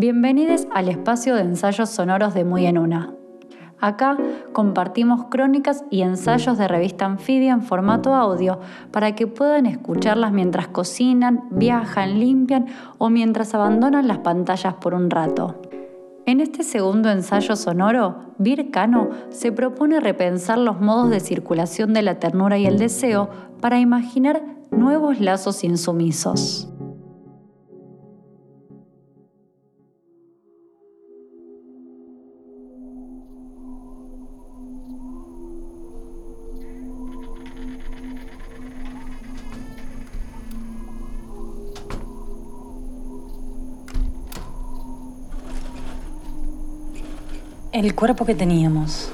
Bienvenidos al espacio de ensayos sonoros de Muy en Una. Acá compartimos crónicas y ensayos de revista anfibia en formato audio para que puedan escucharlas mientras cocinan, viajan, limpian o mientras abandonan las pantallas por un rato. En este segundo ensayo sonoro, Bir Cano se propone repensar los modos de circulación de la ternura y el deseo para imaginar nuevos lazos insumisos. El cuerpo que teníamos.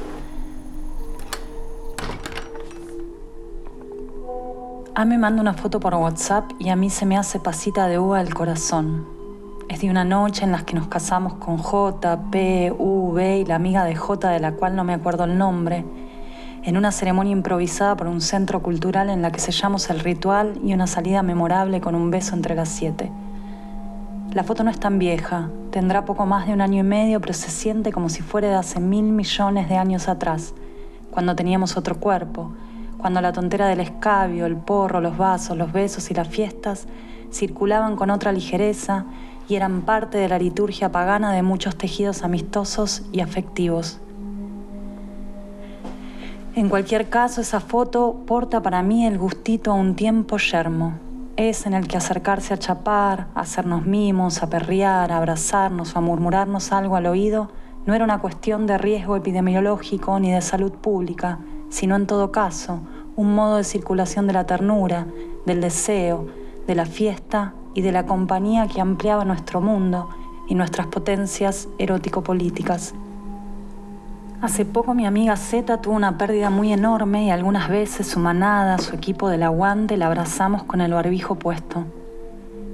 A me manda una foto por WhatsApp y a mí se me hace pasita de uva el corazón. Es de una noche en la que nos casamos con J, P, B y la amiga de J de la cual no me acuerdo el nombre, en una ceremonia improvisada por un centro cultural en la que sellamos el ritual y una salida memorable con un beso entre las siete. La foto no es tan vieja, tendrá poco más de un año y medio, pero se siente como si fuera de hace mil millones de años atrás, cuando teníamos otro cuerpo, cuando la tontera del escabio, el porro, los vasos, los besos y las fiestas circulaban con otra ligereza y eran parte de la liturgia pagana de muchos tejidos amistosos y afectivos. En cualquier caso, esa foto porta para mí el gustito a un tiempo yermo, es en el que acercarse a chapar, hacernos mimos, a perrear, a abrazarnos a murmurarnos algo al oído no era una cuestión de riesgo epidemiológico ni de salud pública, sino en todo caso un modo de circulación de la ternura, del deseo, de la fiesta y de la compañía que ampliaba nuestro mundo y nuestras potencias erótico-políticas. Hace poco mi amiga Z tuvo una pérdida muy enorme y algunas veces su manada, su equipo del aguante, la abrazamos con el barbijo puesto.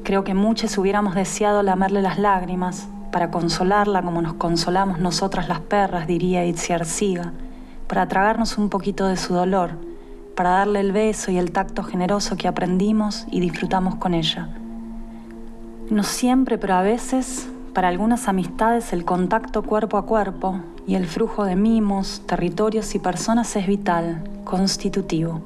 Creo que muchos hubiéramos deseado lamerle las lágrimas para consolarla como nos consolamos nosotras las perras, diría Itziar Siga, para tragarnos un poquito de su dolor, para darle el beso y el tacto generoso que aprendimos y disfrutamos con ella. No siempre, pero a veces, para algunas amistades el contacto cuerpo a cuerpo y el flujo de mimos, territorios y personas es vital, constitutivo.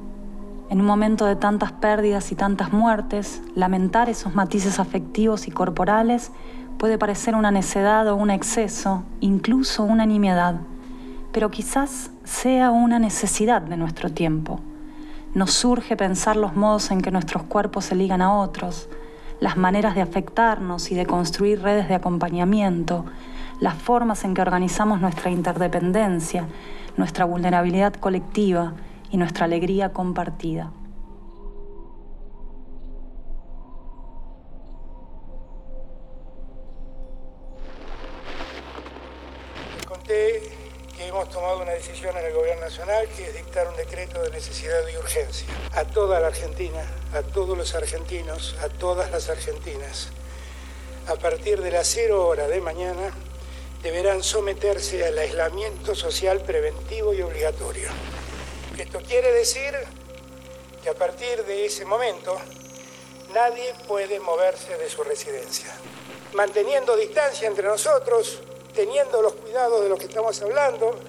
En un momento de tantas pérdidas y tantas muertes, lamentar esos matices afectivos y corporales puede parecer una necedad o un exceso, incluso una nimiedad, pero quizás sea una necesidad de nuestro tiempo. Nos surge pensar los modos en que nuestros cuerpos se ligan a otros, las maneras de afectarnos y de construir redes de acompañamiento, las formas en que organizamos nuestra interdependencia, nuestra vulnerabilidad colectiva y nuestra alegría compartida. Tomado una decisión en el Gobierno Nacional que es dictar un decreto de necesidad y urgencia a toda la Argentina, a todos los argentinos, a todas las argentinas. A partir de las cero hora de mañana, deberán someterse al aislamiento social preventivo y obligatorio. Esto quiere decir que a partir de ese momento nadie puede moverse de su residencia. Manteniendo distancia entre nosotros, teniendo los cuidados de los que estamos hablando,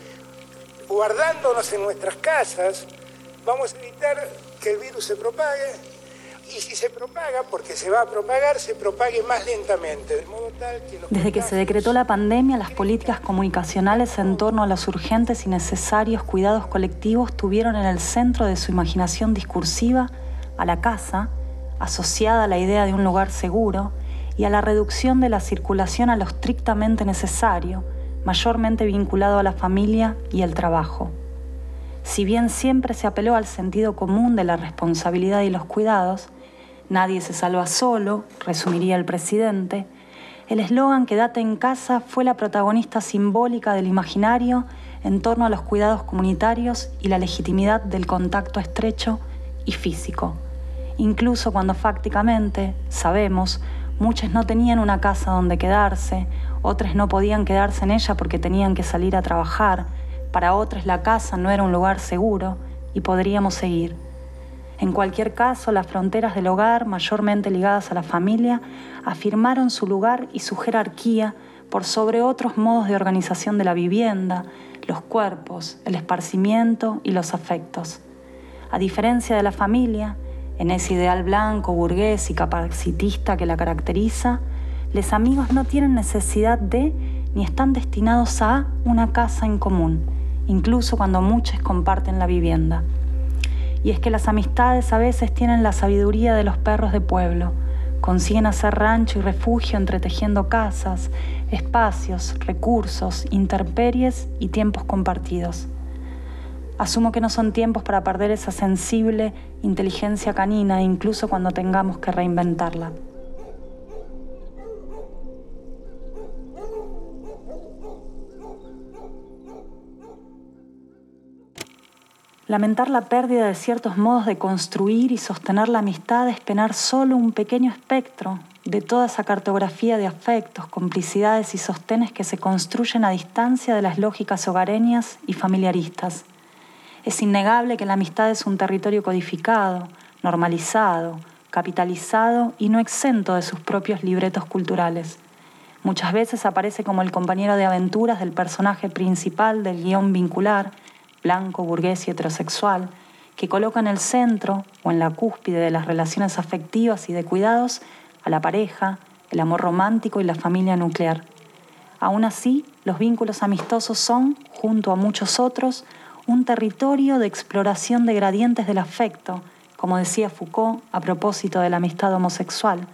guardándonos en nuestras casas, vamos a evitar que el virus se propague y si se propaga, porque se va a propagar, se propague más lentamente. Desde que se decretó la pandemia, las políticas comunicacionales en torno a los urgentes y necesarios cuidados colectivos tuvieron en el centro de su imaginación discursiva a la casa, asociada a la idea de un lugar seguro, y a la reducción de la circulación a lo estrictamente necesario, mayormente vinculado a la familia y el trabajo. Si bien siempre se apeló al sentido común de la responsabilidad y los cuidados, Nadie se salva solo, resumiría el presidente. El eslogan Quédate en casa fue la protagonista simbólica del imaginario en torno a los cuidados comunitarios y la legitimidad del contacto estrecho y físico. Incluso cuando fácticamente, sabemos, muchos no tenían una casa donde quedarse, otros no podían quedarse en ella porque tenían que salir a trabajar, para otros la casa no era un lugar seguro y podríamos seguir. En cualquier caso, las fronteras del hogar, mayormente ligadas a la familia, afirmaron su lugar y su jerarquía por sobre otros modos de organización de la vivienda, los cuerpos, el esparcimiento y los afectos. A diferencia de la familia, en ese ideal blanco, burgués y capacitista que la caracteriza, los amigos no tienen necesidad de ni están destinados a una casa en común, incluso cuando muchos comparten la vivienda. Y es que las amistades a veces tienen la sabiduría de los perros de pueblo, consiguen hacer rancho y refugio entretejiendo casas, espacios, recursos, interperies y tiempos compartidos. Asumo que no son tiempos para perder esa sensible inteligencia canina, incluso cuando tengamos que reinventarla. Lamentar la pérdida de ciertos modos de construir y sostener la amistad es penar solo un pequeño espectro de toda esa cartografía de afectos, complicidades y sostenes que se construyen a distancia de las lógicas hogareñas y familiaristas. Es innegable que la amistad es un territorio codificado, normalizado, capitalizado y no exento de sus propios libretos culturales. Muchas veces aparece como el compañero de aventuras del personaje principal del guion vincular, blanco, burgués y heterosexual, que coloca en el centro o en la cúspide de las relaciones afectivas y de cuidados a la pareja, el amor romántico y la familia nuclear. Aún así, los vínculos amistosos son, junto a muchos otros, un territorio de exploración de gradientes del afecto, como decía Foucault a propósito de la amistad homosexual,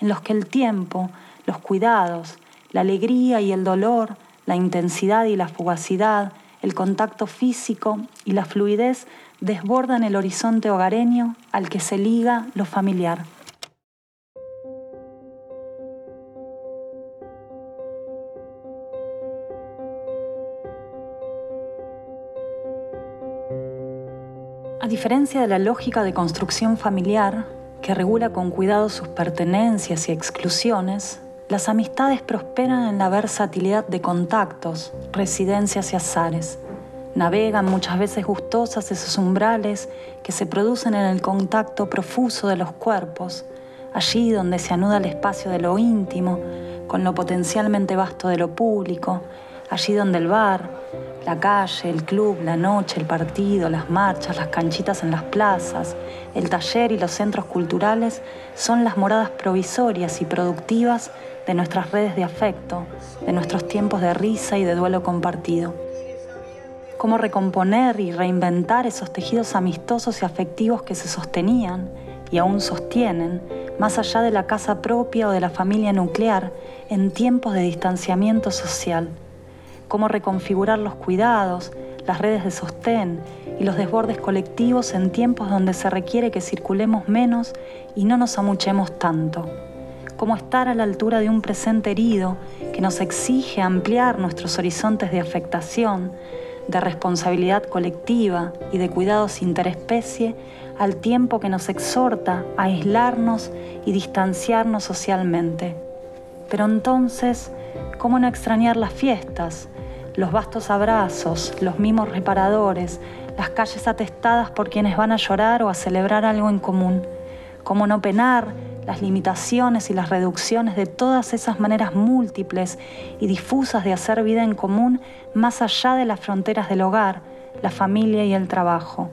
en los que el tiempo, los cuidados, la alegría y el dolor, la intensidad y la fugacidad, el contacto físico y la fluidez desbordan el horizonte hogareño al que se liga lo familiar. A diferencia de la lógica de construcción familiar, que regula con cuidado sus pertenencias y exclusiones, las amistades prosperan en la versatilidad de contactos, residencias y azares. Navegan muchas veces gustosas esos umbrales que se producen en el contacto profuso de los cuerpos, allí donde se anuda el espacio de lo íntimo con lo potencialmente vasto de lo público, allí donde el bar, la calle, el club, la noche, el partido, las marchas, las canchitas en las plazas, el taller y los centros culturales son las moradas provisorias y productivas de nuestras redes de afecto, de nuestros tiempos de risa y de duelo compartido. Cómo recomponer y reinventar esos tejidos amistosos y afectivos que se sostenían y aún sostienen más allá de la casa propia o de la familia nuclear en tiempos de distanciamiento social. Cómo reconfigurar los cuidados, las redes de sostén y los desbordes colectivos en tiempos donde se requiere que circulemos menos y no nos amuchemos tanto cómo estar a la altura de un presente herido que nos exige ampliar nuestros horizontes de afectación, de responsabilidad colectiva y de cuidados interespecie, al tiempo que nos exhorta a aislarnos y distanciarnos socialmente. Pero entonces, ¿cómo no extrañar las fiestas, los vastos abrazos, los mimos reparadores, las calles atestadas por quienes van a llorar o a celebrar algo en común? ¿Cómo no penar las limitaciones y las reducciones de todas esas maneras múltiples y difusas de hacer vida en común más allá de las fronteras del hogar, la familia y el trabajo.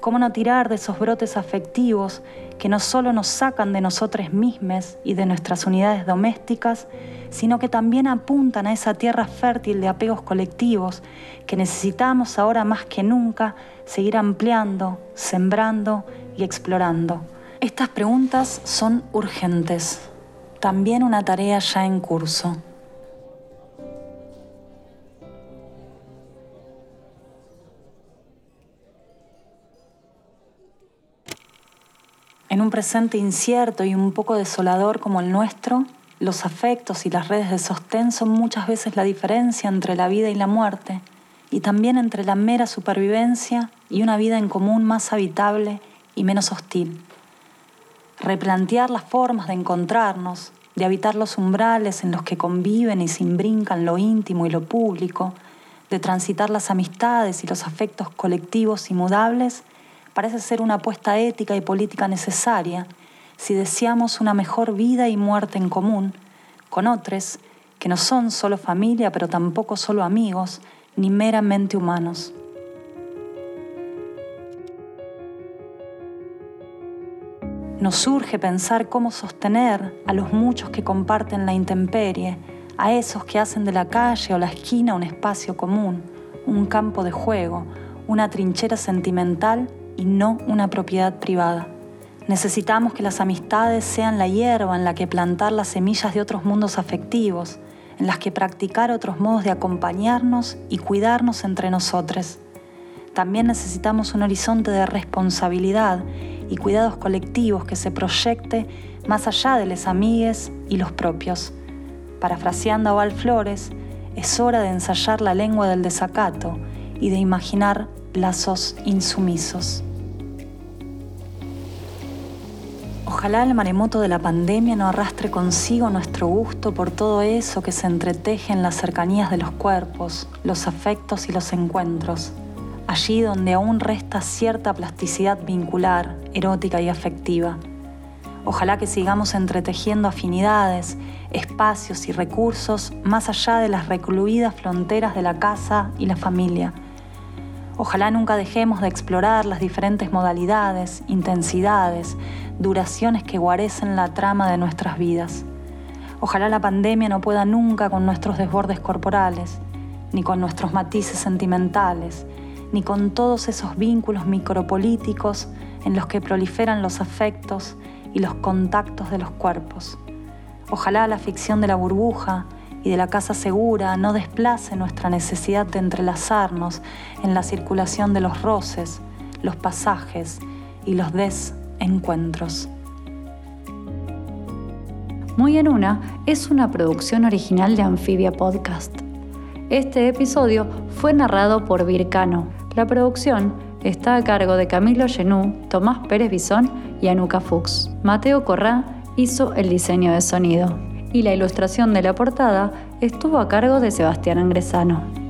¿Cómo no tirar de esos brotes afectivos que no solo nos sacan de nosotros mismos y de nuestras unidades domésticas, sino que también apuntan a esa tierra fértil de apegos colectivos que necesitamos ahora más que nunca seguir ampliando, sembrando y explorando? Estas preguntas son urgentes, también una tarea ya en curso. En un presente incierto y un poco desolador como el nuestro, los afectos y las redes de sostén son muchas veces la diferencia entre la vida y la muerte, y también entre la mera supervivencia y una vida en común más habitable y menos hostil. Replantear las formas de encontrarnos, de habitar los umbrales en los que conviven y se imbrincan lo íntimo y lo público, de transitar las amistades y los afectos colectivos y mudables, parece ser una apuesta ética y política necesaria si deseamos una mejor vida y muerte en común con otros que no son solo familia, pero tampoco solo amigos, ni meramente humanos. Nos surge pensar cómo sostener a los muchos que comparten la intemperie, a esos que hacen de la calle o la esquina un espacio común, un campo de juego, una trinchera sentimental y no una propiedad privada. Necesitamos que las amistades sean la hierba en la que plantar las semillas de otros mundos afectivos, en las que practicar otros modos de acompañarnos y cuidarnos entre nosotros. También necesitamos un horizonte de responsabilidad y cuidados colectivos que se proyecte más allá de les amigues y los propios. Parafraseando a Val Flores, es hora de ensayar la lengua del desacato y de imaginar lazos insumisos. Ojalá el maremoto de la pandemia no arrastre consigo nuestro gusto por todo eso que se entreteje en las cercanías de los cuerpos, los afectos y los encuentros, allí donde aún resta cierta plasticidad vincular, erótica y afectiva. Ojalá que sigamos entretejiendo afinidades, espacios y recursos más allá de las recluidas fronteras de la casa y la familia Ojalá nunca dejemos de explorar las diferentes modalidades, intensidades, duraciones que guarecen la trama de nuestras vidas. Ojalá la pandemia no pueda nunca con nuestros desbordes corporales, ni con nuestros matices sentimentales, ni con todos esos vínculos micropolíticos en los que proliferan los afectos y los contactos de los cuerpos. Ojalá la ficción de la burbuja, y de la casa segura no desplace nuestra necesidad de entrelazarnos en la circulación de los roces, los pasajes y los desencuentros. Muy en una es una producción original de Amphibia Podcast. Este episodio fue narrado por Vircano. La producción está a cargo de Camilo Genú, Tomás Pérez Bisón y Anuka Fuchs. Mateo Corrá hizo el diseño de sonido y la ilustración de la portada estuvo a cargo de Sebastián Angresano.